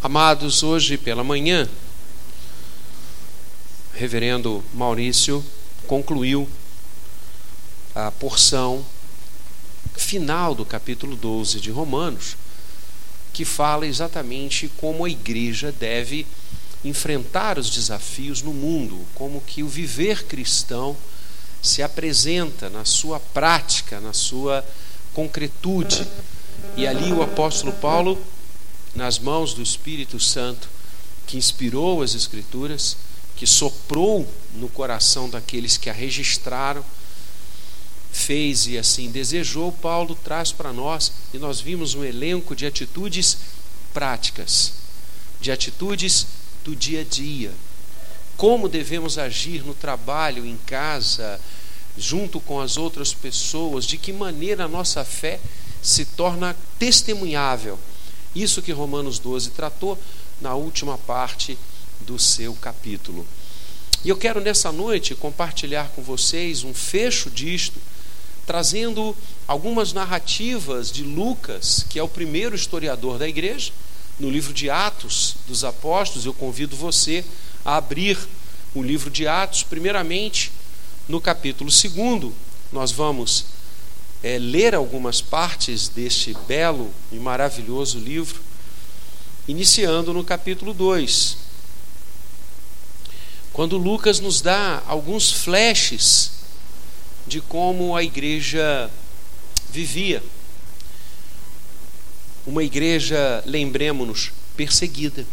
Amados, hoje pela manhã, Reverendo Maurício concluiu a porção final do capítulo 12 de Romanos, que fala exatamente como a igreja deve enfrentar os desafios no mundo, como que o viver cristão se apresenta na sua prática, na sua concretude. E ali o apóstolo Paulo nas mãos do Espírito Santo, que inspirou as Escrituras, que soprou no coração daqueles que a registraram, fez e assim desejou, Paulo traz para nós, e nós vimos um elenco de atitudes práticas, de atitudes do dia a dia. Como devemos agir no trabalho, em casa, junto com as outras pessoas, de que maneira a nossa fé se torna testemunhável isso que Romanos 12 tratou na última parte do seu capítulo. E eu quero nessa noite compartilhar com vocês um fecho disto, trazendo algumas narrativas de Lucas, que é o primeiro historiador da igreja, no livro de Atos dos Apóstolos. Eu convido você a abrir o livro de Atos, primeiramente no capítulo 2. Nós vamos é, ler algumas partes deste belo e maravilhoso livro, iniciando no capítulo 2, quando Lucas nos dá alguns flashes de como a igreja vivia. Uma igreja, lembremos-nos, perseguida.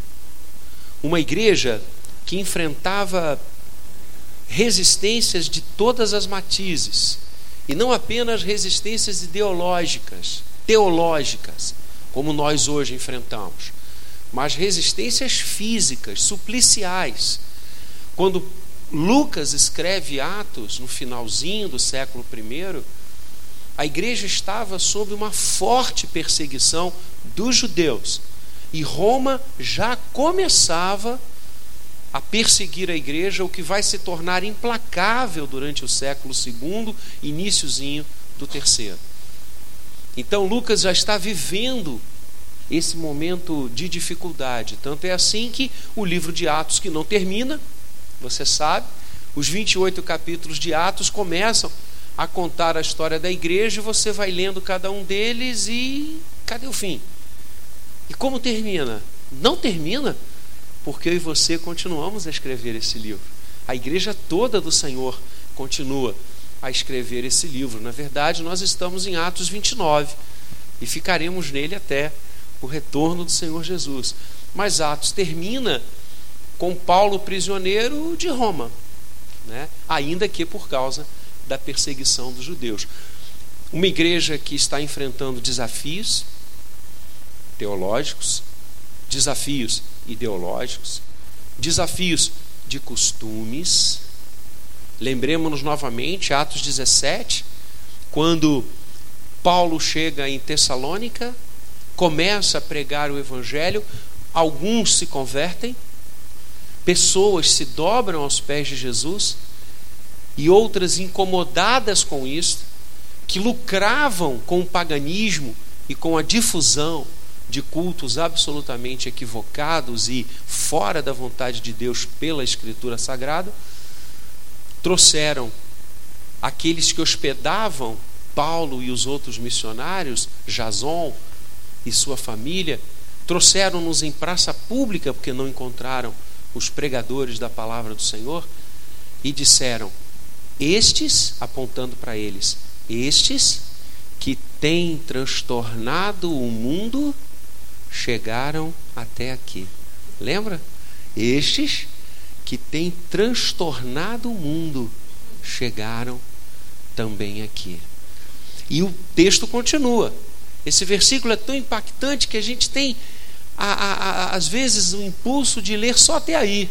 Uma igreja que enfrentava resistências de todas as matizes e não apenas resistências ideológicas, teológicas, como nós hoje enfrentamos, mas resistências físicas, supliciais. Quando Lucas escreve Atos, no finalzinho do século I, a igreja estava sob uma forte perseguição dos judeus. E Roma já começava a perseguir a igreja, o que vai se tornar implacável durante o século II, iníciozinho do terceiro. Então Lucas já está vivendo esse momento de dificuldade. Tanto é assim que o livro de Atos, que não termina, você sabe, os 28 capítulos de Atos começam a contar a história da igreja e você vai lendo cada um deles e cadê o fim? E como termina? Não termina porque eu e você continuamos a escrever esse livro. A igreja toda do Senhor continua a escrever esse livro. Na verdade, nós estamos em Atos 29 e ficaremos nele até o retorno do Senhor Jesus. Mas Atos termina com Paulo prisioneiro de Roma, né? ainda que por causa da perseguição dos judeus. Uma igreja que está enfrentando desafios teológicos, desafios ideológicos, desafios de costumes. Lembremos-nos novamente, Atos 17, quando Paulo chega em Tessalônica, começa a pregar o Evangelho, alguns se convertem, pessoas se dobram aos pés de Jesus, e outras incomodadas com isso, que lucravam com o paganismo e com a difusão de cultos absolutamente equivocados e fora da vontade de Deus pela Escritura Sagrada, trouxeram aqueles que hospedavam Paulo e os outros missionários, Jason e sua família, trouxeram-nos em praça pública porque não encontraram os pregadores da palavra do Senhor e disseram: Estes, apontando para eles, estes que têm transtornado o mundo chegaram até aqui. Lembra? Estes que têm transtornado o mundo chegaram também aqui. E o texto continua. Esse versículo é tão impactante que a gente tem, a, a, a, às vezes, o impulso de ler só até aí.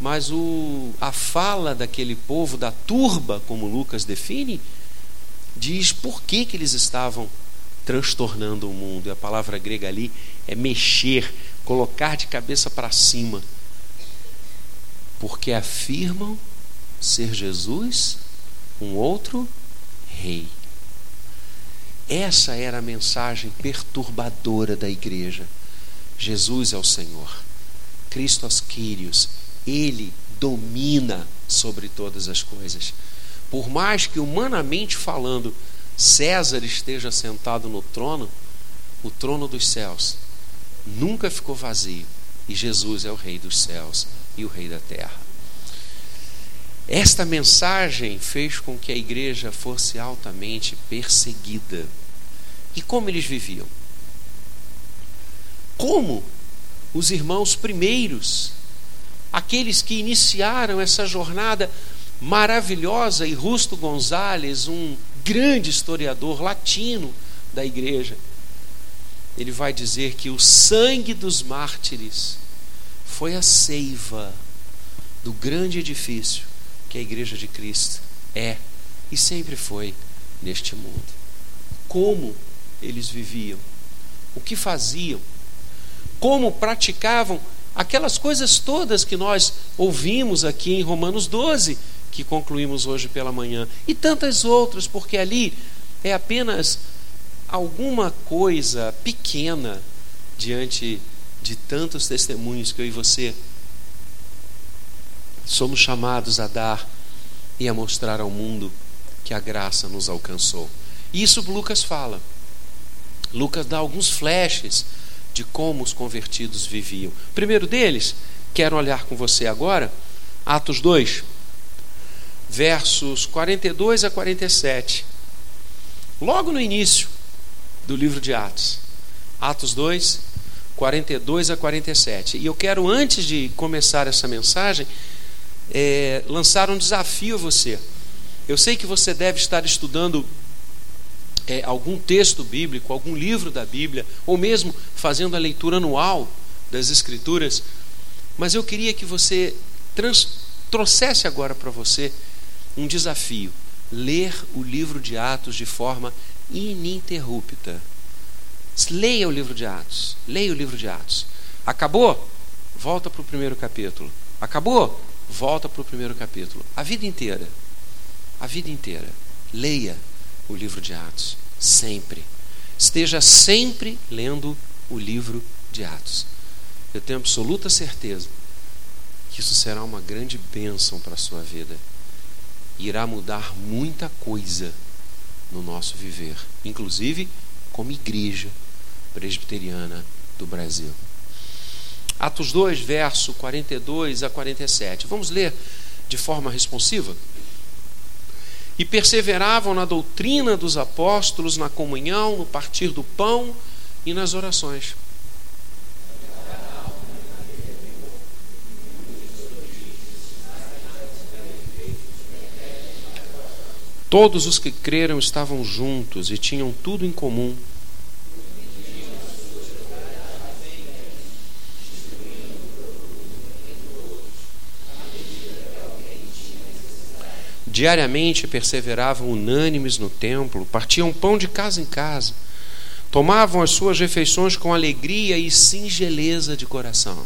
Mas o, a fala daquele povo, da turba, como Lucas define, diz por que, que eles estavam transtornando o mundo. E a palavra grega ali é mexer, colocar de cabeça para cima. Porque afirmam ser Jesus um outro rei. Essa era a mensagem perturbadora da igreja. Jesus é o Senhor. Christos Kyrios, ele domina sobre todas as coisas. Por mais que humanamente falando, César esteja sentado no trono, o trono dos céus nunca ficou vazio e Jesus é o Rei dos céus e o Rei da terra. Esta mensagem fez com que a igreja fosse altamente perseguida. E como eles viviam? Como os irmãos primeiros, aqueles que iniciaram essa jornada maravilhosa, e Rusto Gonzalez, um grande historiador latino da igreja, ele vai dizer que o sangue dos mártires foi a seiva do grande edifício que a igreja de Cristo é e sempre foi neste mundo. Como eles viviam, o que faziam, como praticavam? Aquelas coisas todas que nós ouvimos aqui em Romanos 12, que concluímos hoje pela manhã, e tantas outras, porque ali é apenas alguma coisa pequena diante de tantos testemunhos que eu e você somos chamados a dar e a mostrar ao mundo que a graça nos alcançou. Isso Lucas fala. Lucas dá alguns flashes de como os convertidos viviam. Primeiro deles, quero olhar com você agora, Atos 2, versos 42 a 47. Logo no início, do livro de Atos. Atos 2, 42 a 47. E eu quero, antes de começar essa mensagem, é, lançar um desafio a você. Eu sei que você deve estar estudando é, algum texto bíblico, algum livro da Bíblia, ou mesmo fazendo a leitura anual das Escrituras, mas eu queria que você trans, trouxesse agora para você um desafio: ler o livro de Atos de forma ininterrupta. Leia o livro de Atos. Leia o livro de Atos. Acabou? Volta para o primeiro capítulo. Acabou? Volta para o primeiro capítulo. A vida inteira. A vida inteira. Leia o livro de Atos. Sempre. Esteja sempre lendo o livro de Atos. Eu tenho absoluta certeza que isso será uma grande bênção para a sua vida. Irá mudar muita coisa no nosso viver, inclusive como igreja presbiteriana do Brasil. Atos 2, verso 42 a 47. Vamos ler de forma responsiva? E perseveravam na doutrina dos apóstolos, na comunhão, no partir do pão e nas orações. Todos os que creram estavam juntos e tinham tudo em comum. Diariamente perseveravam unânimes no templo, partiam pão de casa em casa, tomavam as suas refeições com alegria e singeleza de coração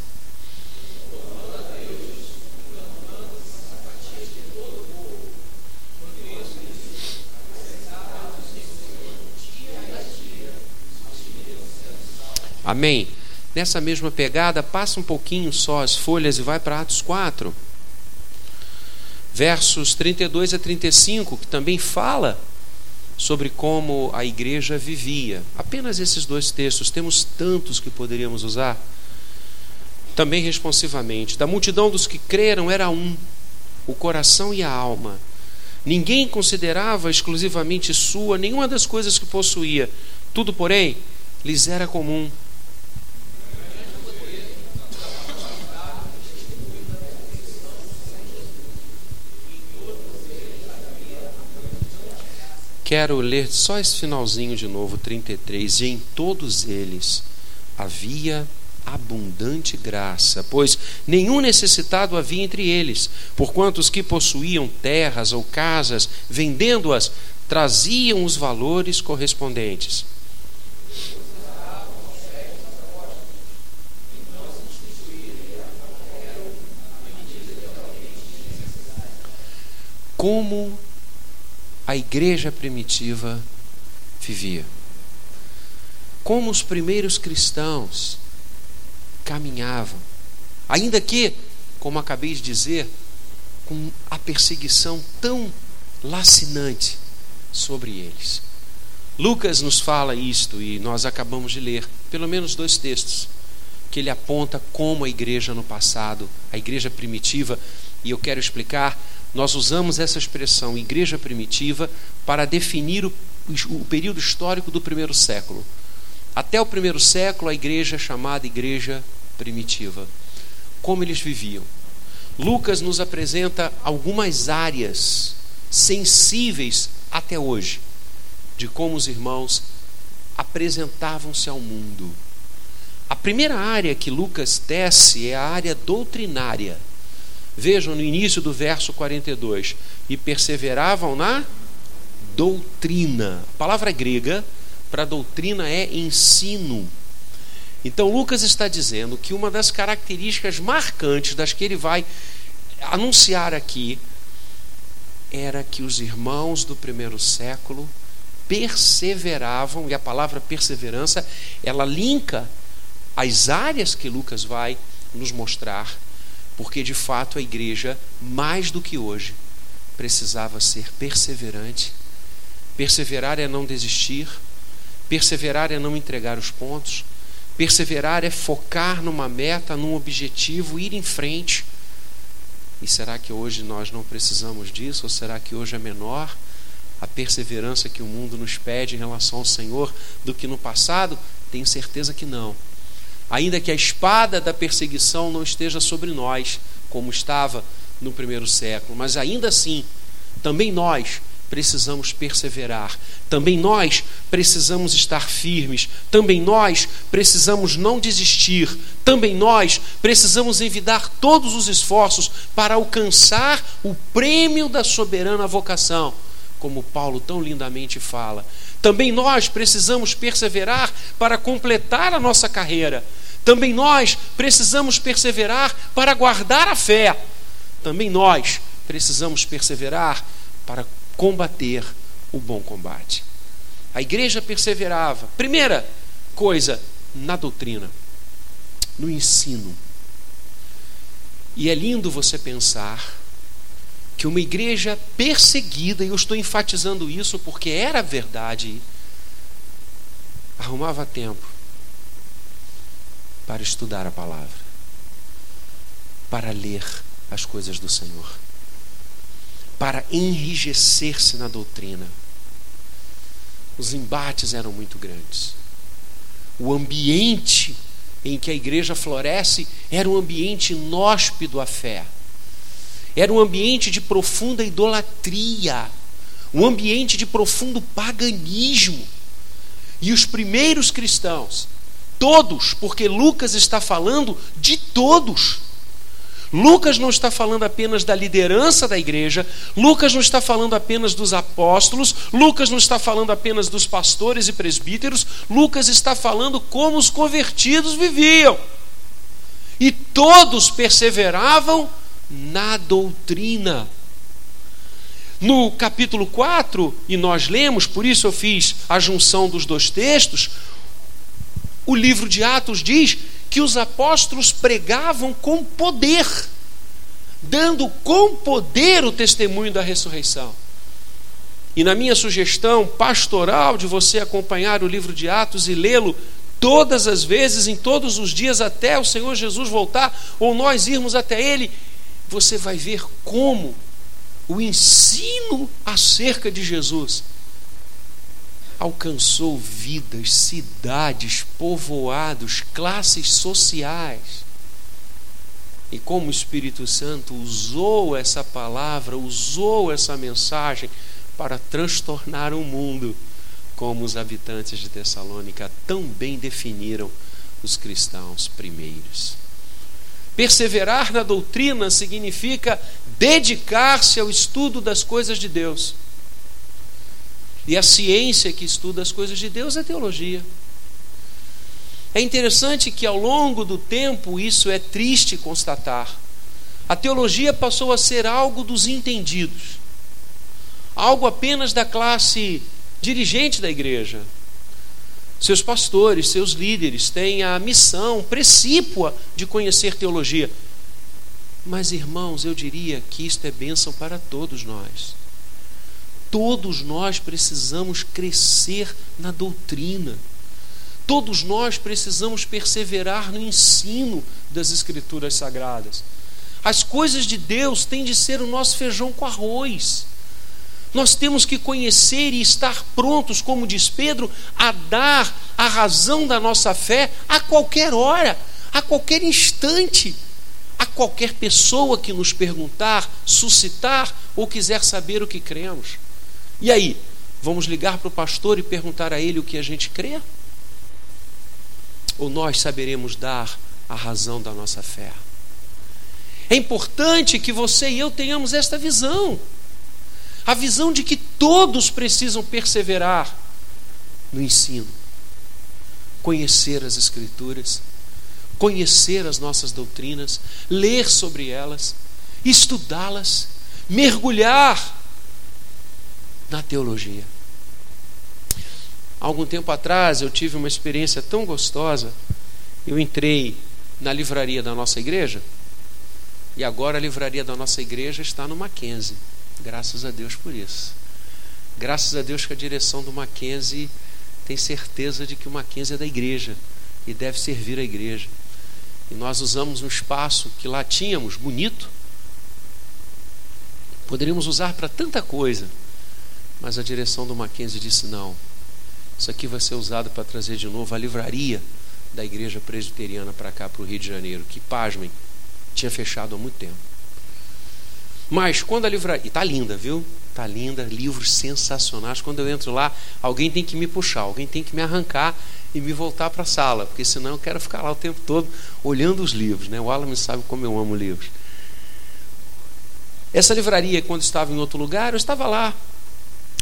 Amém? Nessa mesma pegada, passa um pouquinho só as folhas e vai para Atos 4. Versos 32 a 35, que também fala sobre como a igreja vivia. Apenas esses dois textos, temos tantos que poderíamos usar. Também responsivamente. Da multidão dos que creram era um, o coração e a alma. Ninguém considerava exclusivamente sua nenhuma das coisas que possuía. Tudo, porém, lhes era comum. Quero ler só esse finalzinho de novo, 33. E em todos eles havia abundante graça, pois nenhum necessitado havia entre eles, porquanto os que possuíam terras ou casas, vendendo-as, traziam os valores correspondentes. Como a igreja primitiva vivia. Como os primeiros cristãos caminhavam. Ainda que, como acabei de dizer, com a perseguição tão lacinante sobre eles. Lucas nos fala isto e nós acabamos de ler pelo menos dois textos que ele aponta como a igreja no passado, a igreja primitiva, e eu quero explicar, nós usamos essa expressão igreja primitiva para definir o, o período histórico do primeiro século. Até o primeiro século, a igreja é chamada igreja primitiva. Como eles viviam. Lucas nos apresenta algumas áreas sensíveis até hoje de como os irmãos apresentavam-se ao mundo. A primeira área que Lucas tece é a área doutrinária. Vejam no início do verso 42: e perseveravam na doutrina. A palavra grega para doutrina é ensino. Então Lucas está dizendo que uma das características marcantes das que ele vai anunciar aqui era que os irmãos do primeiro século perseveravam, e a palavra perseverança, ela linka as áreas que Lucas vai nos mostrar, porque de fato a igreja, mais do que hoje, precisava ser perseverante. Perseverar é não desistir, perseverar é não entregar os pontos, perseverar é focar numa meta, num objetivo, ir em frente. E será que hoje nós não precisamos disso? Ou será que hoje é menor a perseverança que o mundo nos pede em relação ao Senhor do que no passado? Tenho certeza que não. Ainda que a espada da perseguição não esteja sobre nós, como estava no primeiro século, mas ainda assim, também nós precisamos perseverar. Também nós precisamos estar firmes. Também nós precisamos não desistir. Também nós precisamos envidar todos os esforços para alcançar o prêmio da soberana vocação, como Paulo tão lindamente fala. Também nós precisamos perseverar para completar a nossa carreira. Também nós precisamos perseverar para guardar a fé. Também nós precisamos perseverar para combater o bom combate. A igreja perseverava. Primeira coisa, na doutrina, no ensino. E é lindo você pensar que uma igreja perseguida, e eu estou enfatizando isso porque era verdade, arrumava tempo para estudar a palavra, para ler as coisas do Senhor para enrijecer-se na doutrina. Os embates eram muito grandes. O ambiente em que a igreja floresce era um ambiente inóspito à fé. Era um ambiente de profunda idolatria, um ambiente de profundo paganismo. E os primeiros cristãos, todos, porque Lucas está falando de todos, Lucas não está falando apenas da liderança da igreja, Lucas não está falando apenas dos apóstolos, Lucas não está falando apenas dos pastores e presbíteros, Lucas está falando como os convertidos viviam. E todos perseveravam na doutrina. No capítulo 4, e nós lemos, por isso eu fiz a junção dos dois textos, o livro de Atos diz que os apóstolos pregavam com poder, dando com poder o testemunho da ressurreição. E na minha sugestão pastoral de você acompanhar o livro de Atos e lê-lo todas as vezes, em todos os dias, até o Senhor Jesus voltar, ou nós irmos até Ele, você vai ver como o ensino acerca de Jesus alcançou vidas, cidades, povoados, classes sociais. E como o Espírito Santo usou essa palavra, usou essa mensagem para transtornar o mundo, como os habitantes de Tessalônica tão bem definiram os cristãos primeiros. Perseverar na doutrina significa dedicar-se ao estudo das coisas de Deus e a ciência que estuda as coisas de Deus é teologia. É interessante que ao longo do tempo isso é triste constatar. A teologia passou a ser algo dos entendidos, algo apenas da classe dirigente da igreja. Seus pastores, seus líderes têm a missão precípua de conhecer teologia. Mas, irmãos, eu diria que isto é bênção para todos nós. Todos nós precisamos crescer na doutrina. Todos nós precisamos perseverar no ensino das Escrituras Sagradas. As coisas de Deus têm de ser o nosso feijão com arroz. Nós temos que conhecer e estar prontos, como diz Pedro, a dar a razão da nossa fé a qualquer hora, a qualquer instante, a qualquer pessoa que nos perguntar, suscitar ou quiser saber o que cremos. E aí, vamos ligar para o pastor e perguntar a ele o que a gente crê? Ou nós saberemos dar a razão da nossa fé? É importante que você e eu tenhamos esta visão a visão de que todos precisam perseverar no ensino, conhecer as Escrituras, conhecer as nossas doutrinas, ler sobre elas, estudá-las, mergulhar na teologia. Algum tempo atrás eu tive uma experiência tão gostosa. Eu entrei na livraria da nossa igreja e agora a livraria da nossa igreja está no Mackenzie. Graças a Deus por isso. Graças a Deus que a direção do Mackenzie tem certeza de que o Mackenzie é da igreja e deve servir a igreja. E nós usamos um espaço que lá tínhamos, bonito, poderíamos usar para tanta coisa, mas a direção do Mackenzie disse: não, isso aqui vai ser usado para trazer de novo a livraria da igreja presbiteriana para cá, para o Rio de Janeiro, que, pasmem, tinha fechado há muito tempo. Mas quando a livraria. E tá linda, viu? Tá linda, livros sensacionais. Quando eu entro lá, alguém tem que me puxar, alguém tem que me arrancar e me voltar para a sala, porque senão eu quero ficar lá o tempo todo olhando os livros. Né? O Alan sabe como eu amo livros. Essa livraria, quando estava em outro lugar, eu estava lá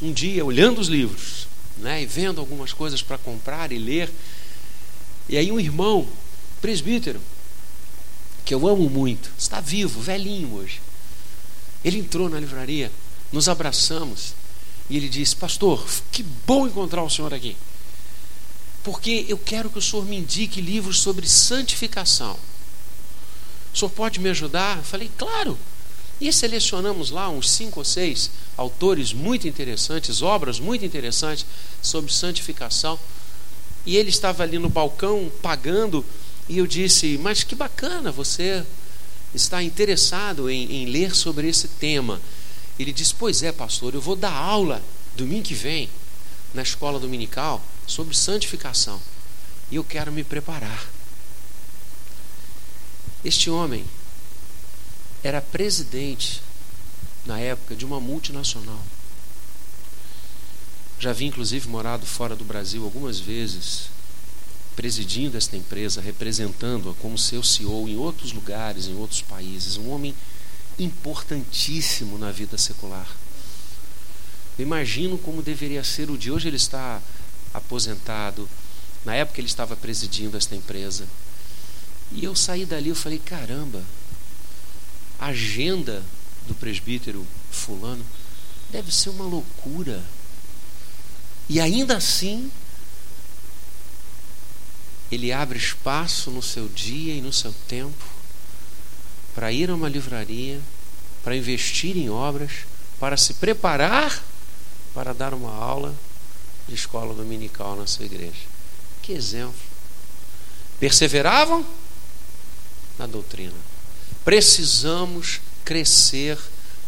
um dia olhando os livros né? e vendo algumas coisas para comprar e ler. E aí, um irmão, presbítero, que eu amo muito, está vivo, velhinho hoje ele entrou na livraria, nos abraçamos e ele disse: Pastor, que bom encontrar o senhor aqui. Porque eu quero que o senhor me indique livros sobre santificação. O senhor pode me ajudar? Eu falei: Claro. E selecionamos lá uns cinco ou seis autores muito interessantes, obras muito interessantes sobre santificação. E ele estava ali no balcão pagando, e eu disse: Mas que bacana, você está interessado em, em ler sobre esse tema. Ele diz: Pois é, pastor, eu vou dar aula domingo que vem na escola dominical sobre santificação e eu quero me preparar. Este homem era presidente na época de uma multinacional. Já vi inclusive morado fora do Brasil algumas vezes presidindo esta empresa, representando-a como seu CEO em outros lugares, em outros países, um homem importantíssimo na vida secular. Eu imagino como deveria ser o dia. Hoje ele está aposentado. Na época ele estava presidindo esta empresa. E eu saí dali, eu falei, caramba, a agenda do presbítero fulano deve ser uma loucura. E ainda assim ele abre espaço no seu dia e no seu tempo para ir a uma livraria, para investir em obras, para se preparar para dar uma aula de escola dominical na sua igreja. Que exemplo! Perseveravam na doutrina. Precisamos crescer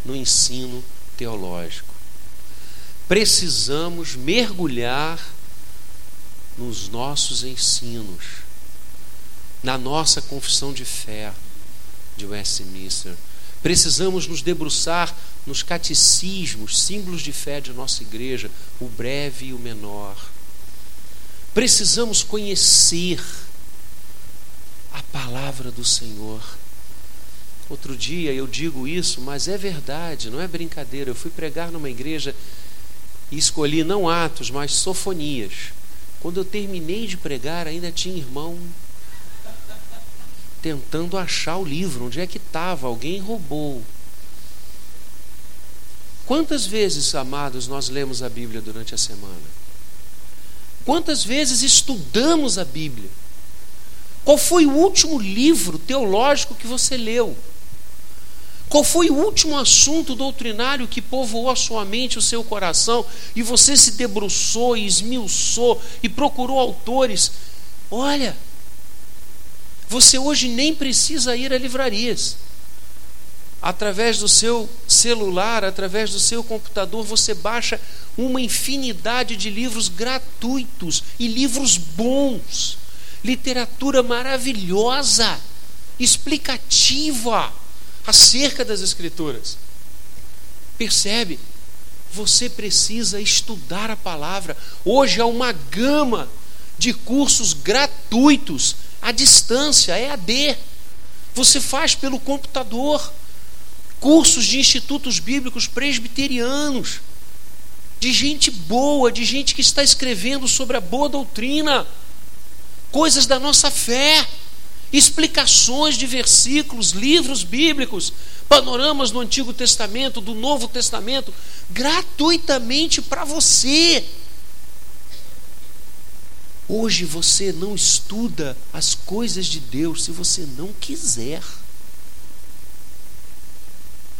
no ensino teológico. Precisamos mergulhar nos nossos ensinos, na nossa confissão de fé de Westminster. Precisamos nos debruçar nos catecismos, símbolos de fé de nossa igreja, o breve e o menor. Precisamos conhecer a palavra do Senhor. Outro dia eu digo isso, mas é verdade, não é brincadeira. Eu fui pregar numa igreja e escolhi não atos, mas sofonias. Quando eu terminei de pregar, ainda tinha irmão tentando achar o livro, onde é que estava, alguém roubou. Quantas vezes, amados, nós lemos a Bíblia durante a semana? Quantas vezes estudamos a Bíblia? Qual foi o último livro teológico que você leu? Qual foi o último assunto doutrinário que povoou a sua mente, o seu coração, e você se debruçou e esmiuçou e procurou autores? Olha, você hoje nem precisa ir a livrarias. Através do seu celular, através do seu computador, você baixa uma infinidade de livros gratuitos e livros bons, literatura maravilhosa, explicativa acerca das Escrituras. Percebe? Você precisa estudar a palavra. Hoje há uma gama de cursos gratuitos à distância, é AD. Você faz pelo computador. Cursos de institutos bíblicos presbiterianos de gente boa, de gente que está escrevendo sobre a boa doutrina, coisas da nossa fé, explicações de versículos, livros bíblicos, panoramas do Antigo Testamento, do Novo Testamento, gratuitamente para você. Hoje você não estuda as coisas de Deus se você não quiser.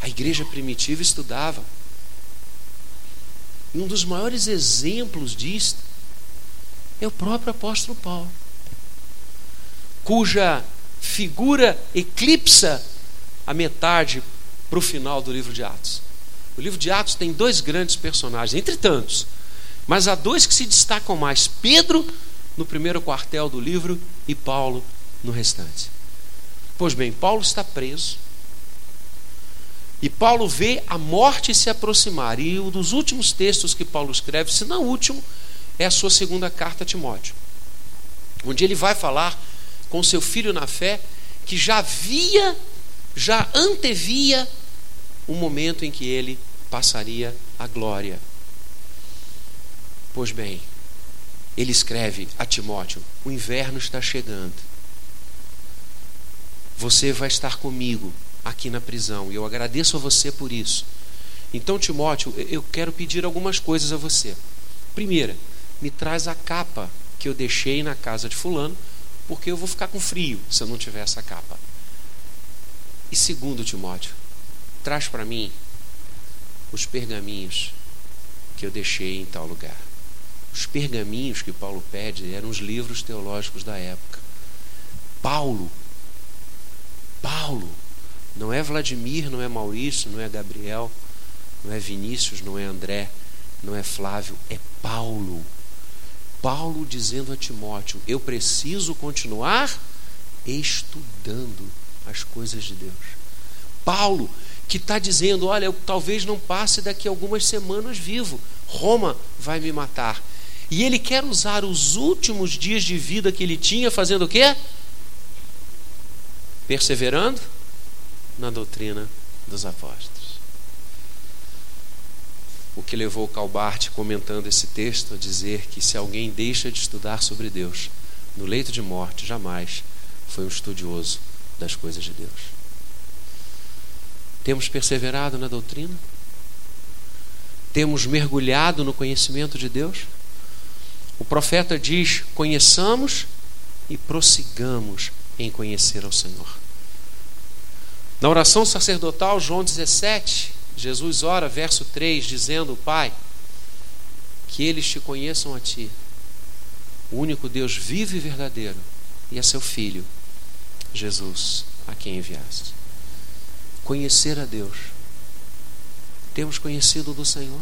A igreja primitiva estudava. Um dos maiores exemplos disto é o próprio apóstolo Paulo, cuja figura eclipsa a metade para o final do livro de Atos. O livro de Atos tem dois grandes personagens, entre tantos, mas há dois que se destacam mais: Pedro, no primeiro quartel do livro, e Paulo no restante. Pois bem, Paulo está preso, e Paulo vê a morte se aproximar. E um dos últimos textos que Paulo escreve, se não o último, é a sua segunda carta a Timóteo, onde ele vai falar com seu filho na fé que já via, já antevia o momento em que ele passaria a glória. Pois bem, ele escreve a Timóteo: o inverno está chegando. Você vai estar comigo aqui na prisão. E eu agradeço a você por isso. Então, Timóteo, eu quero pedir algumas coisas a você. Primeira, me traz a capa que eu deixei na casa de Fulano, porque eu vou ficar com frio se eu não tiver essa capa. E segundo, Timóteo, traz para mim os pergaminhos que eu deixei em tal lugar. Os pergaminhos que Paulo pede eram os livros teológicos da época. Paulo, Paulo, não é Vladimir, não é Maurício, não é Gabriel, não é Vinícius, não é André, não é Flávio, é Paulo. Paulo dizendo a Timóteo: Eu preciso continuar estudando as coisas de Deus. Paulo, que está dizendo: Olha, eu talvez não passe daqui algumas semanas vivo, Roma vai me matar. E ele quer usar os últimos dias de vida que ele tinha fazendo o quê? Perseverando na doutrina dos apóstolos. O que levou Calbart, comentando esse texto, a dizer que se alguém deixa de estudar sobre Deus no leito de morte, jamais foi um estudioso das coisas de Deus. Temos perseverado na doutrina? Temos mergulhado no conhecimento de Deus? O profeta diz: conheçamos e prossigamos em conhecer ao Senhor. Na oração sacerdotal, João 17, Jesus ora, verso 3, dizendo: Pai, que eles te conheçam a ti, o único Deus vivo e verdadeiro, e a seu Filho, Jesus, a quem enviaste. Conhecer a Deus. Temos conhecido do Senhor?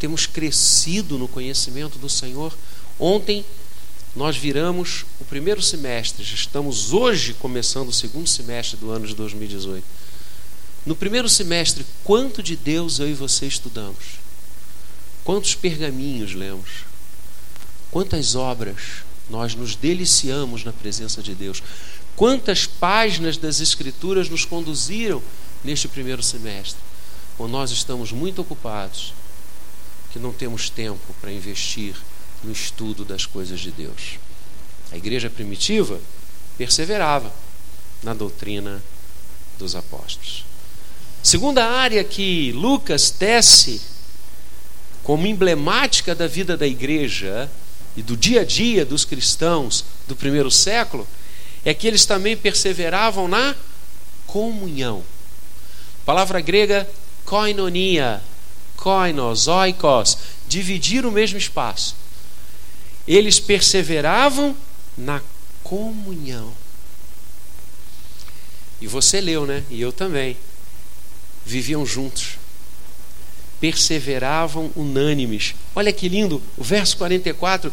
Temos crescido no conhecimento do Senhor? Ontem nós viramos o primeiro semestre, já estamos hoje começando o segundo semestre do ano de 2018. No primeiro semestre, quanto de Deus eu e você estudamos? Quantos pergaminhos lemos? Quantas obras nós nos deliciamos na presença de Deus? Quantas páginas das Escrituras nos conduziram neste primeiro semestre? Ou nós estamos muito ocupados, que não temos tempo para investir no estudo das coisas de Deus. A igreja primitiva perseverava na doutrina dos apóstolos. Segunda área que Lucas tece como emblemática da vida da igreja e do dia a dia dos cristãos do primeiro século, é que eles também perseveravam na comunhão. Palavra grega koinonia, koinos, oikos, dividir o mesmo espaço. Eles perseveravam na comunhão. E você leu, né? E eu também. Viviam juntos. Perseveravam unânimes. Olha que lindo, o verso 44.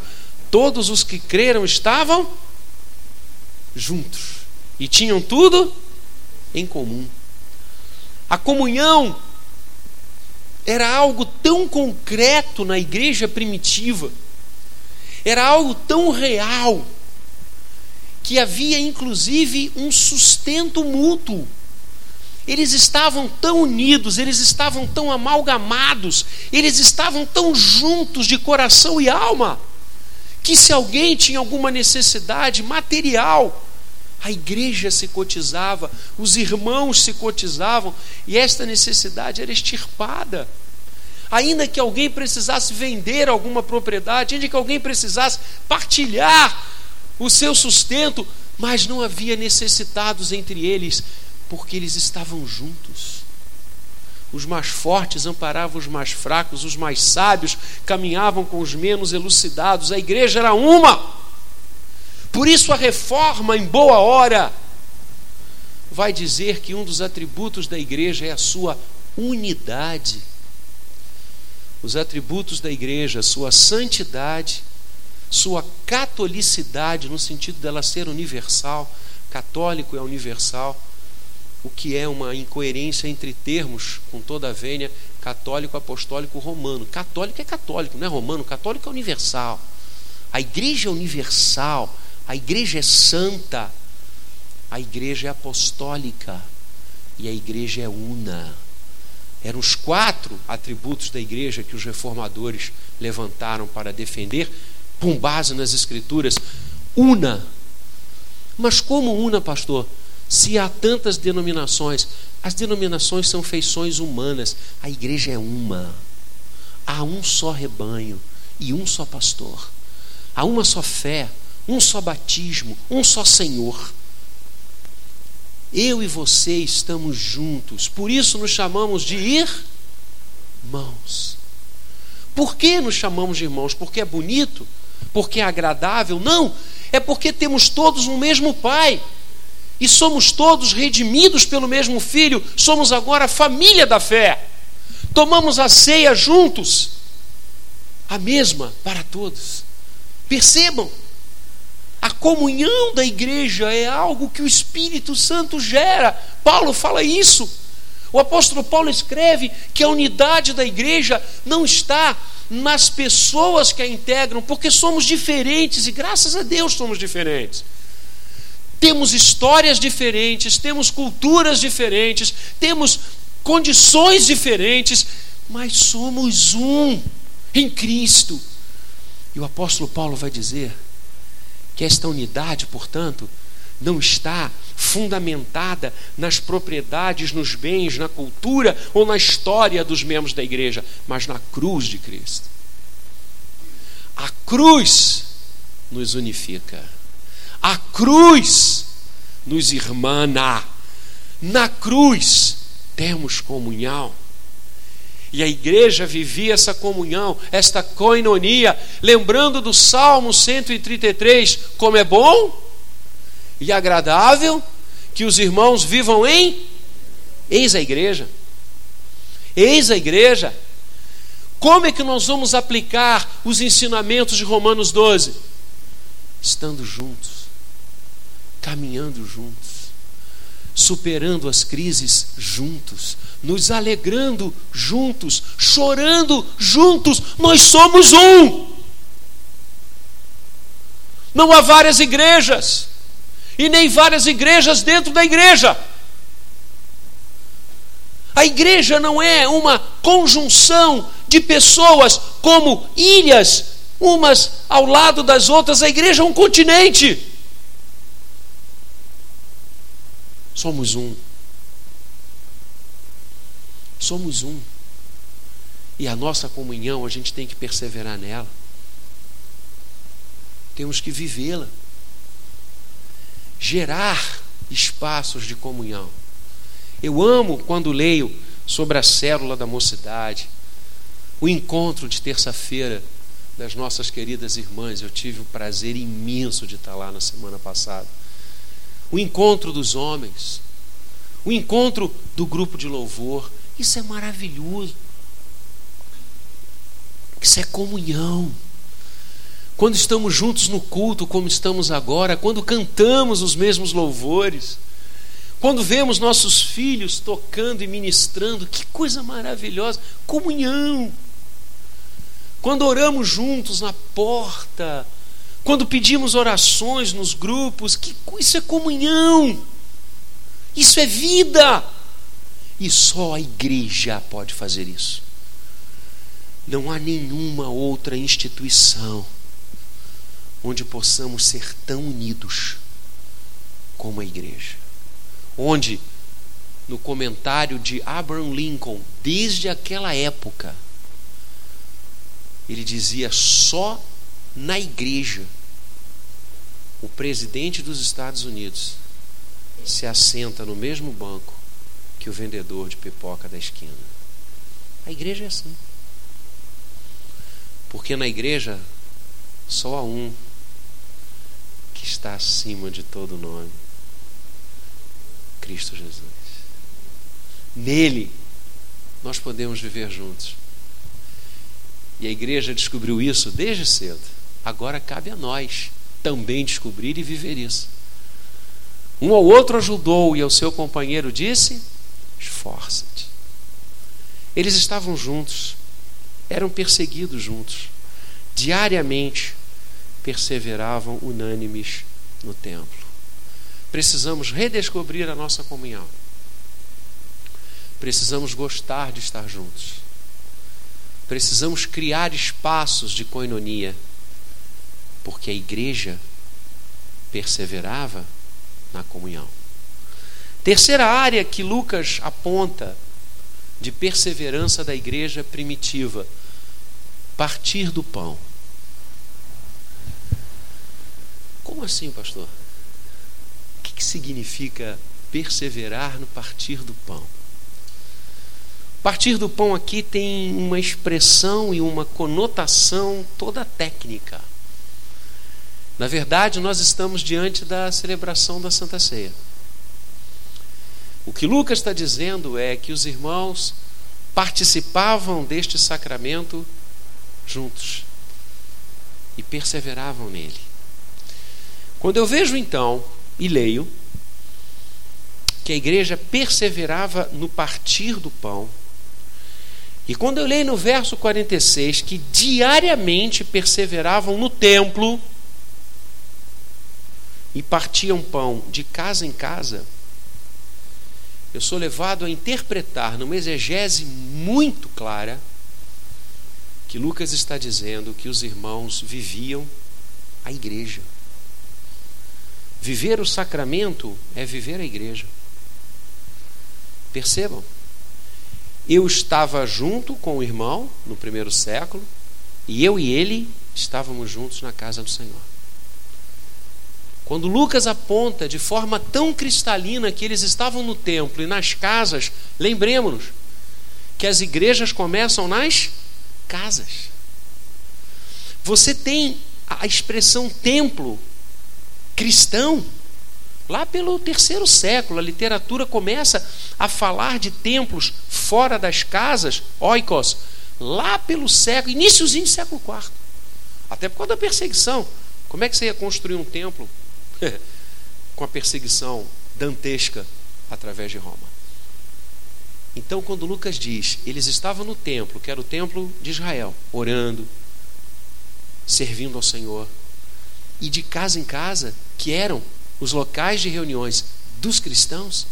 Todos os que creram estavam juntos e tinham tudo em comum. A comunhão era algo tão concreto na igreja primitiva, era algo tão real, que havia inclusive um sustento mútuo. Eles estavam tão unidos, eles estavam tão amalgamados, eles estavam tão juntos de coração e alma, que se alguém tinha alguma necessidade material, a igreja se cotizava, os irmãos se cotizavam, e esta necessidade era extirpada. Ainda que alguém precisasse vender alguma propriedade, ainda que alguém precisasse partilhar o seu sustento, mas não havia necessitados entre eles, porque eles estavam juntos. Os mais fortes amparavam os mais fracos, os mais sábios caminhavam com os menos elucidados. A igreja era uma. Por isso, a reforma, em boa hora, vai dizer que um dos atributos da igreja é a sua unidade. Os atributos da igreja, sua santidade, sua catolicidade, no sentido dela ser universal, católico é universal, o que é uma incoerência entre termos, com toda a vênia, católico, apostólico, romano. Católico é católico, não é romano, católico é universal. A igreja é universal a igreja é santa, a igreja é apostólica e a igreja é una. Eram os quatro atributos da igreja que os reformadores levantaram para defender, com base nas Escrituras. Una. Mas como una, pastor? Se há tantas denominações, as denominações são feições humanas, a igreja é uma. Há um só rebanho e um só pastor. Há uma só fé, um só batismo, um só Senhor. Eu e você estamos juntos, por isso nos chamamos de irmãos. Por que nos chamamos de irmãos? Porque é bonito? Porque é agradável? Não, é porque temos todos um mesmo Pai e somos todos redimidos pelo mesmo Filho, somos agora família da fé. Tomamos a ceia juntos, a mesma para todos. Percebam, a comunhão da igreja é algo que o Espírito Santo gera. Paulo fala isso. O apóstolo Paulo escreve que a unidade da igreja não está nas pessoas que a integram, porque somos diferentes e graças a Deus somos diferentes. Temos histórias diferentes, temos culturas diferentes, temos condições diferentes, mas somos um em Cristo. E o apóstolo Paulo vai dizer que esta unidade, portanto, não está fundamentada nas propriedades, nos bens, na cultura ou na história dos membros da igreja, mas na cruz de Cristo. A cruz nos unifica. Cruz nos irmana. Na cruz temos comunhão. E a igreja vivia essa comunhão, esta coinonia, lembrando do Salmo 133, como é bom e agradável que os irmãos vivam em eis a igreja. Eis a igreja. Como é que nós vamos aplicar os ensinamentos de Romanos 12? Estando juntos, caminhando juntos superando as crises juntos, nos alegrando juntos, chorando juntos. Nós somos um. Não há várias igrejas, e nem várias igrejas dentro da igreja. A igreja não é uma conjunção de pessoas como ilhas, umas ao lado das outras. A igreja é um continente. Somos um. Somos um. E a nossa comunhão, a gente tem que perseverar nela. Temos que vivê-la. Gerar espaços de comunhão. Eu amo quando leio sobre a célula da mocidade, o encontro de terça-feira das nossas queridas irmãs. Eu tive o prazer imenso de estar lá na semana passada. O encontro dos homens, o encontro do grupo de louvor. Isso é maravilhoso. Isso é comunhão. Quando estamos juntos no culto, como estamos agora, quando cantamos os mesmos louvores, quando vemos nossos filhos tocando e ministrando, que coisa maravilhosa! Comunhão. Quando oramos juntos na porta, quando pedimos orações nos grupos, que isso é comunhão. Isso é vida. E só a igreja pode fazer isso. Não há nenhuma outra instituição onde possamos ser tão unidos como a igreja. Onde, no comentário de Abraham Lincoln, desde aquela época, ele dizia: só na igreja o presidente dos Estados Unidos se assenta no mesmo banco que o vendedor de pipoca da esquina. A igreja é assim. Porque na igreja só há um que está acima de todo nome: Cristo Jesus. Nele nós podemos viver juntos. E a igreja descobriu isso desde cedo. Agora cabe a nós também descobrir e viver isso. Um ou outro ajudou e ao seu companheiro disse: Esforça-te. Eles estavam juntos eram perseguidos juntos. Diariamente perseveravam unânimes no templo. Precisamos redescobrir a nossa comunhão. Precisamos gostar de estar juntos. Precisamos criar espaços de coinonia, porque a igreja perseverava na comunhão. Terceira área que Lucas aponta de perseverança da igreja primitiva partir do pão. Como assim, pastor? O que, que significa perseverar no partir do pão? Partir do pão aqui tem uma expressão e uma conotação toda técnica. Na verdade, nós estamos diante da celebração da Santa Ceia. O que Lucas está dizendo é que os irmãos participavam deste sacramento juntos e perseveravam nele. Quando eu vejo então e leio que a igreja perseverava no partir do pão, e quando eu leio no verso 46 que diariamente perseveravam no templo e partiam pão de casa em casa, eu sou levado a interpretar numa exegese muito clara que Lucas está dizendo que os irmãos viviam a igreja. Viver o sacramento é viver a igreja. Percebam, eu estava junto com o irmão no primeiro século, e eu e ele estávamos juntos na casa do Senhor. Quando Lucas aponta de forma tão cristalina que eles estavam no templo e nas casas, lembremos-nos que as igrejas começam nas casas. Você tem a expressão templo cristão. Lá pelo terceiro século, a literatura começa a falar de templos fora das casas, oikos, lá pelo século, iníciozinho do século IV. Até por causa da perseguição. Como é que você ia construir um templo com a perseguição dantesca através de Roma? Então, quando Lucas diz, eles estavam no templo, que era o templo de Israel, orando, servindo ao Senhor, e de casa em casa, que eram os locais de reuniões dos cristãos,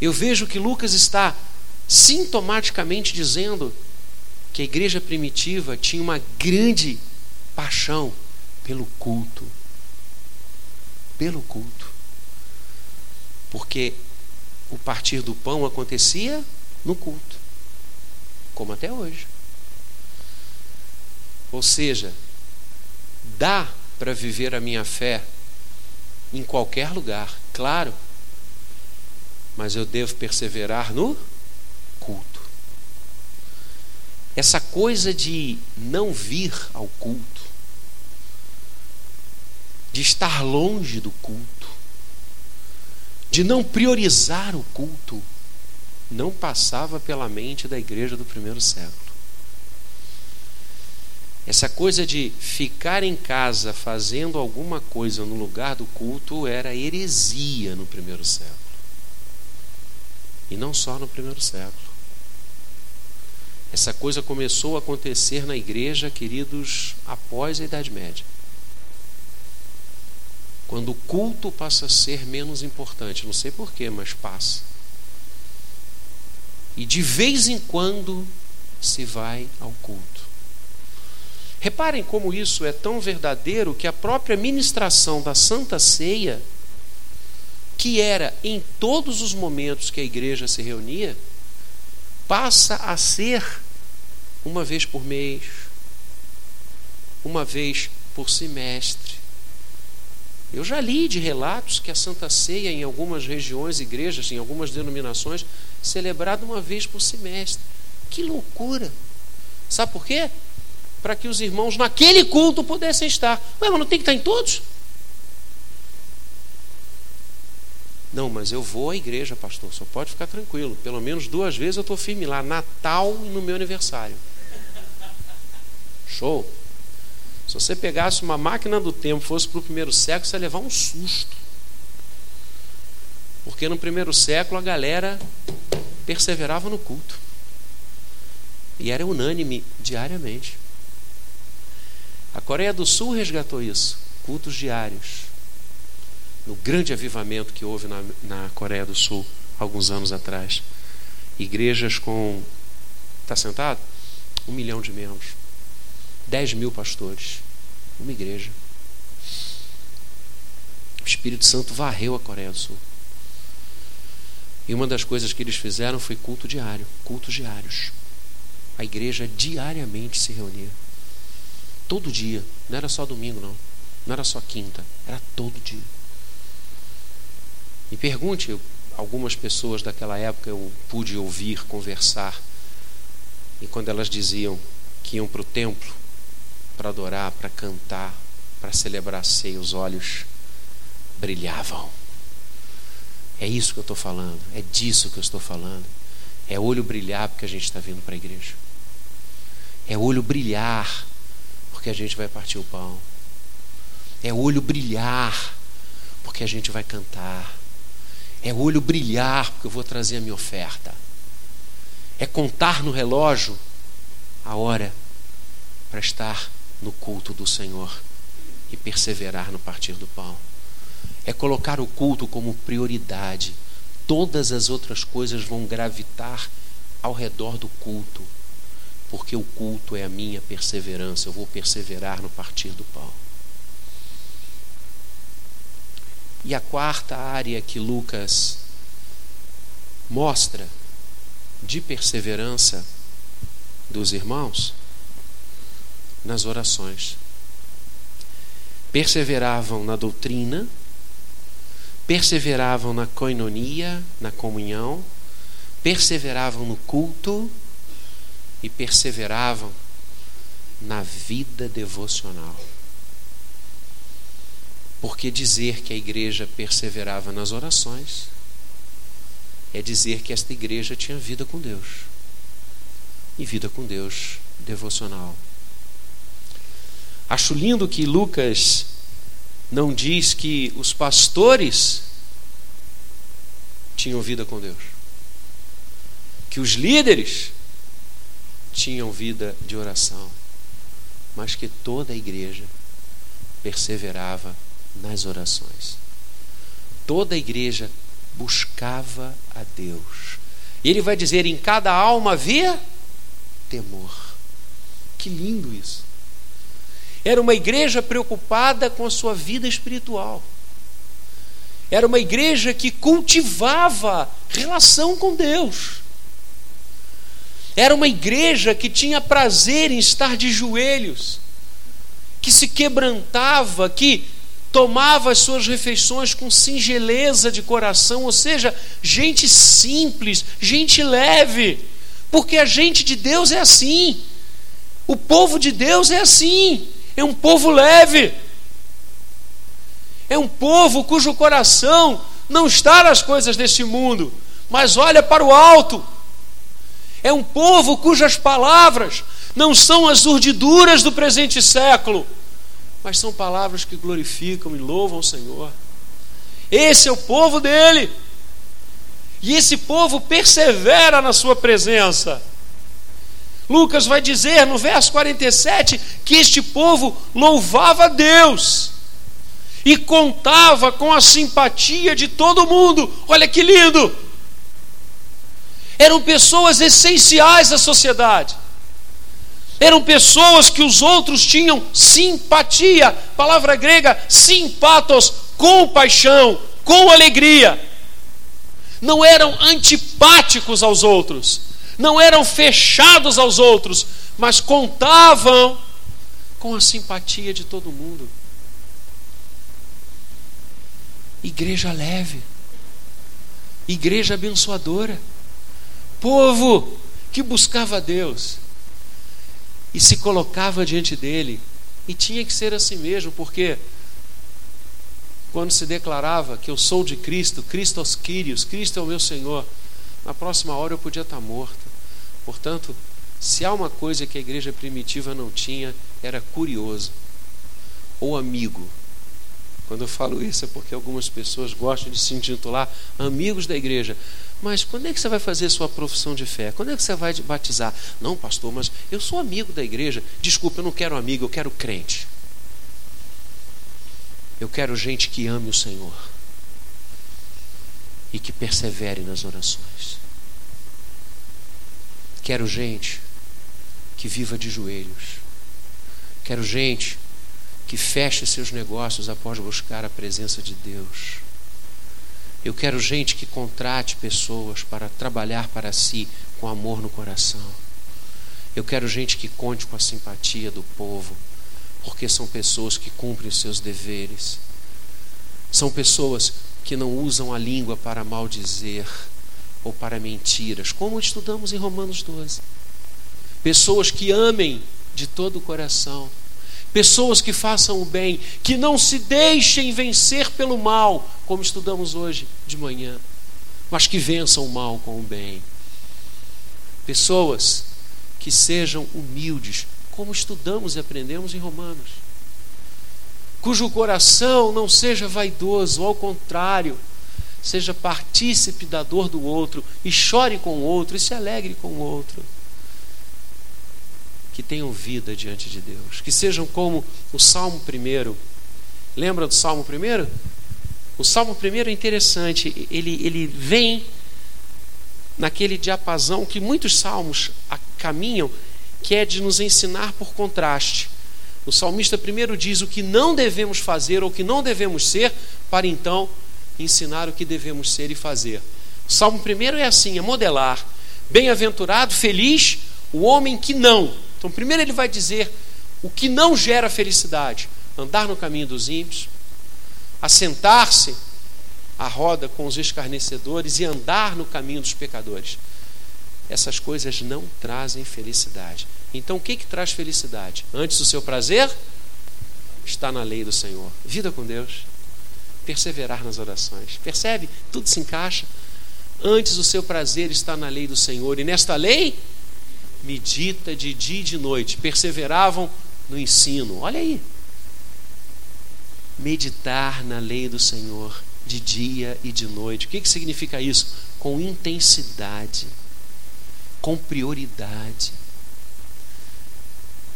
eu vejo que Lucas está sintomaticamente dizendo que a igreja primitiva tinha uma grande paixão pelo culto. Pelo culto. Porque o partir do pão acontecia no culto, como até hoje. Ou seja, dá para viver a minha fé em qualquer lugar, claro, mas eu devo perseverar no culto. Essa coisa de não vir ao culto, de estar longe do culto, de não priorizar o culto, não passava pela mente da igreja do primeiro século. Essa coisa de ficar em casa fazendo alguma coisa no lugar do culto era heresia no primeiro século. E não só no primeiro século. Essa coisa começou a acontecer na igreja, queridos, após a Idade Média. Quando o culto passa a ser menos importante, não sei porquê, mas passa. E de vez em quando se vai ao culto. Reparem como isso é tão verdadeiro que a própria ministração da Santa Ceia, que era em todos os momentos que a igreja se reunia, passa a ser uma vez por mês, uma vez por semestre. Eu já li de relatos que a Santa Ceia, em algumas regiões, igrejas, em algumas denominações, celebrada uma vez por semestre. Que loucura! Sabe por quê? para que os irmãos naquele culto pudessem estar. Ué, mas não tem que estar em todos? Não, mas eu vou à igreja, pastor, só pode ficar tranquilo. Pelo menos duas vezes eu estou firme lá, Natal e no meu aniversário. Show. Se você pegasse uma máquina do tempo fosse para o primeiro século, você ia levar um susto. Porque no primeiro século a galera perseverava no culto. E era unânime diariamente. A Coreia do Sul resgatou isso, cultos diários. No grande avivamento que houve na, na Coreia do Sul, alguns anos atrás. Igrejas com. Está sentado? Um milhão de membros. Dez mil pastores. Uma igreja. O Espírito Santo varreu a Coreia do Sul. E uma das coisas que eles fizeram foi culto diário, cultos diários. A igreja diariamente se reunia. Todo dia. Não era só domingo, não. Não era só quinta. Era todo dia. E pergunte, algumas pessoas daquela época eu pude ouvir, conversar. E quando elas diziam que iam para o templo para adorar, para cantar, para celebrar a ceia, os olhos brilhavam. É isso que eu estou falando, é disso que eu estou falando. É olho brilhar porque a gente está vindo para a igreja. É olho brilhar porque a gente vai partir o pão. É olho brilhar, porque a gente vai cantar. É olho brilhar, porque eu vou trazer a minha oferta. É contar no relógio a hora para estar no culto do Senhor e perseverar no partir do pão. É colocar o culto como prioridade. Todas as outras coisas vão gravitar ao redor do culto porque o culto é a minha perseverança, eu vou perseverar no partir do pão. E a quarta área que Lucas mostra de perseverança dos irmãos nas orações. Perseveravam na doutrina, perseveravam na coinonia, na comunhão, perseveravam no culto e perseveravam na vida devocional. Porque dizer que a igreja perseverava nas orações é dizer que esta igreja tinha vida com Deus. E vida com Deus devocional. Acho lindo que Lucas não diz que os pastores tinham vida com Deus. Que os líderes tinham vida de oração, mas que toda a igreja perseverava nas orações. Toda a igreja buscava a Deus. E ele vai dizer: em cada alma havia temor. Que lindo isso. Era uma igreja preocupada com a sua vida espiritual. Era uma igreja que cultivava relação com Deus. Era uma igreja que tinha prazer em estar de joelhos, que se quebrantava, que tomava as suas refeições com singeleza de coração, ou seja, gente simples, gente leve, porque a gente de Deus é assim, o povo de Deus é assim, é um povo leve, é um povo cujo coração não está nas coisas deste mundo, mas olha para o alto. É um povo cujas palavras não são as urdiduras do presente século, mas são palavras que glorificam e louvam o Senhor. Esse é o povo dele. E esse povo persevera na sua presença. Lucas vai dizer no verso 47 que este povo louvava a Deus e contava com a simpatia de todo mundo. Olha que lindo! Eram pessoas essenciais à sociedade. Eram pessoas que os outros tinham simpatia, palavra grega simpatos, compaixão, com alegria. Não eram antipáticos aos outros, não eram fechados aos outros, mas contavam com a simpatia de todo mundo. Igreja leve, igreja abençoadora, povo que buscava Deus e se colocava diante dele. E tinha que ser assim mesmo, porque quando se declarava que eu sou de Cristo, Cristo aos Quírios, Cristo é o meu Senhor, na próxima hora eu podia estar morto. Portanto, se há uma coisa que a igreja primitiva não tinha, era curioso ou amigo. Quando eu falo isso é porque algumas pessoas gostam de se intitular amigos da igreja. Mas quando é que você vai fazer sua profissão de fé? Quando é que você vai batizar? Não, pastor, mas eu sou amigo da igreja. Desculpa, eu não quero amigo, eu quero crente. Eu quero gente que ame o Senhor e que persevere nas orações. Quero gente que viva de joelhos. Quero gente que feche seus negócios após buscar a presença de Deus. Eu quero gente que contrate pessoas para trabalhar para si com amor no coração. Eu quero gente que conte com a simpatia do povo, porque são pessoas que cumprem os seus deveres. São pessoas que não usam a língua para maldizer ou para mentiras, como estudamos em Romanos 12. Pessoas que amem de todo o coração pessoas que façam o bem, que não se deixem vencer pelo mal, como estudamos hoje de manhã, mas que vençam o mal com o bem. Pessoas que sejam humildes, como estudamos e aprendemos em Romanos, cujo coração não seja vaidoso, ao contrário, seja partícipe da dor do outro e chore com o outro e se alegre com o outro que tenham vida diante de Deus, que sejam como o Salmo primeiro. Lembra do Salmo primeiro? O Salmo primeiro é interessante, ele, ele vem naquele diapasão que muitos salmos caminham, que é de nos ensinar por contraste. O salmista primeiro diz o que não devemos fazer ou o que não devemos ser, para então ensinar o que devemos ser e fazer. O salmo primeiro é assim: é modelar. Bem-aventurado, feliz o homem que não então, primeiro ele vai dizer o que não gera felicidade: andar no caminho dos ímpios, assentar-se à roda com os escarnecedores e andar no caminho dos pecadores. Essas coisas não trazem felicidade. Então, o que, que traz felicidade? Antes do seu prazer, está na lei do Senhor. Vida com Deus, perseverar nas orações. Percebe? Tudo se encaixa. Antes o seu prazer está na lei do Senhor. E nesta lei medita de dia e de noite, perseveravam no ensino. Olha aí. Meditar na lei do Senhor de dia e de noite. O que, que significa isso? Com intensidade, com prioridade.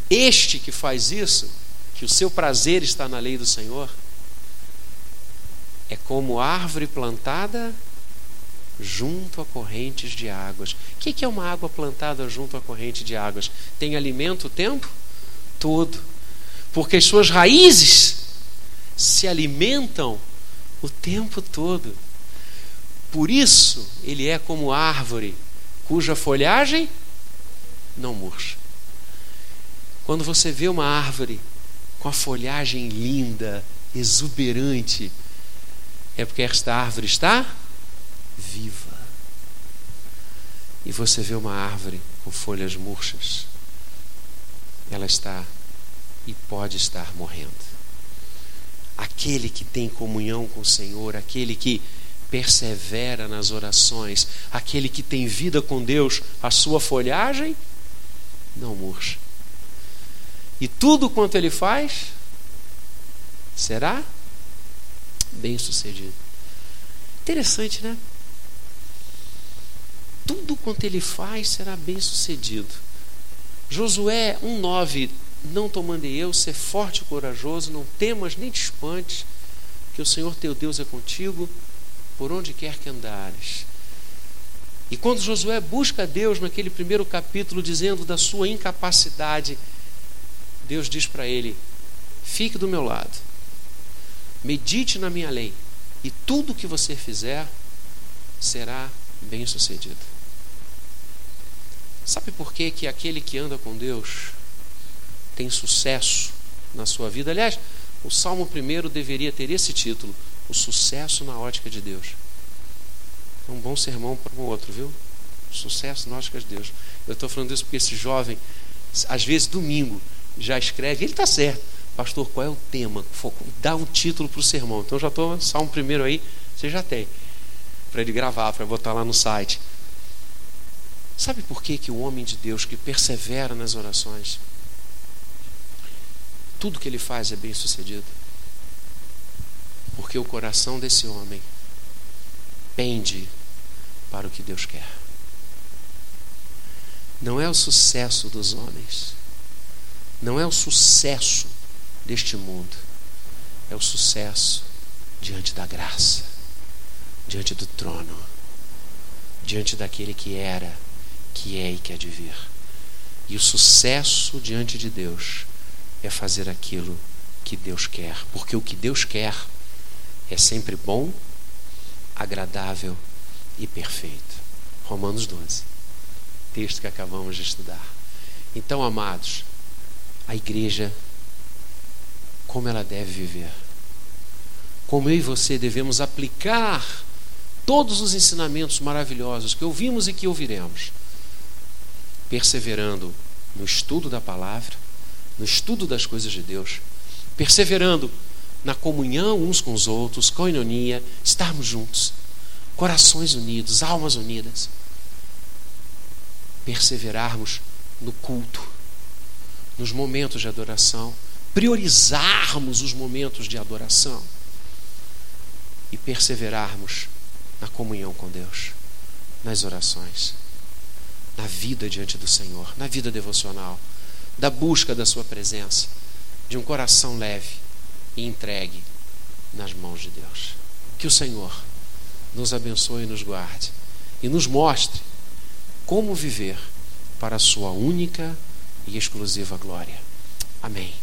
Este que faz isso, que o seu prazer está na lei do Senhor, é como árvore plantada junto a correntes de águas. O que é uma água plantada junto a corrente de águas? Tem alimento o tempo todo, porque as suas raízes se alimentam o tempo todo. Por isso, ele é como árvore cuja folhagem não murcha. Quando você vê uma árvore com a folhagem linda, exuberante, é porque esta árvore está viva. E você vê uma árvore com folhas murchas, ela está e pode estar morrendo. Aquele que tem comunhão com o Senhor, aquele que persevera nas orações, aquele que tem vida com Deus, a sua folhagem não murcha. E tudo quanto ele faz será bem sucedido. Interessante, né? Tudo quanto ele faz será bem sucedido. Josué 1,9: Não tomando eu, ser forte e corajoso, não temas nem te espantes, que o Senhor teu Deus é contigo, por onde quer que andares. E quando Josué busca Deus naquele primeiro capítulo, dizendo da sua incapacidade, Deus diz para ele: Fique do meu lado, medite na minha lei, e tudo que você fizer será bem sucedido. Sabe por que, que aquele que anda com Deus tem sucesso na sua vida? Aliás, o Salmo primeiro deveria ter esse título: O sucesso na ótica de Deus. É um bom sermão para o outro, viu? Sucesso na ótica de Deus. Eu estou falando isso porque esse jovem, às vezes domingo, já escreve, ele está certo pastor, qual é o tema? Dá um título para o sermão. Então já estou, Salmo primeiro aí, você já tem. Para ele gravar, para botar lá no site. Sabe por que, que o homem de Deus que persevera nas orações, tudo que ele faz é bem sucedido? Porque o coração desse homem pende para o que Deus quer. Não é o sucesso dos homens, não é o sucesso deste mundo é o sucesso diante da graça, diante do trono, diante daquele que era, que é e que há de vir. E o sucesso diante de Deus é fazer aquilo que Deus quer, porque o que Deus quer é sempre bom, agradável e perfeito. Romanos 12, texto que acabamos de estudar. Então, amados, a igreja como ela deve viver. Como eu e você devemos aplicar todos os ensinamentos maravilhosos que ouvimos e que ouviremos, perseverando no estudo da palavra, no estudo das coisas de Deus, perseverando na comunhão uns com os outros, coinonia, estarmos juntos, corações unidos, almas unidas, perseverarmos no culto, nos momentos de adoração priorizarmos os momentos de adoração e perseverarmos na comunhão com Deus, nas orações, na vida diante do Senhor, na vida devocional, da busca da Sua presença, de um coração leve e entregue nas mãos de Deus. Que o Senhor nos abençoe e nos guarde e nos mostre como viver para a Sua única e exclusiva glória. Amém.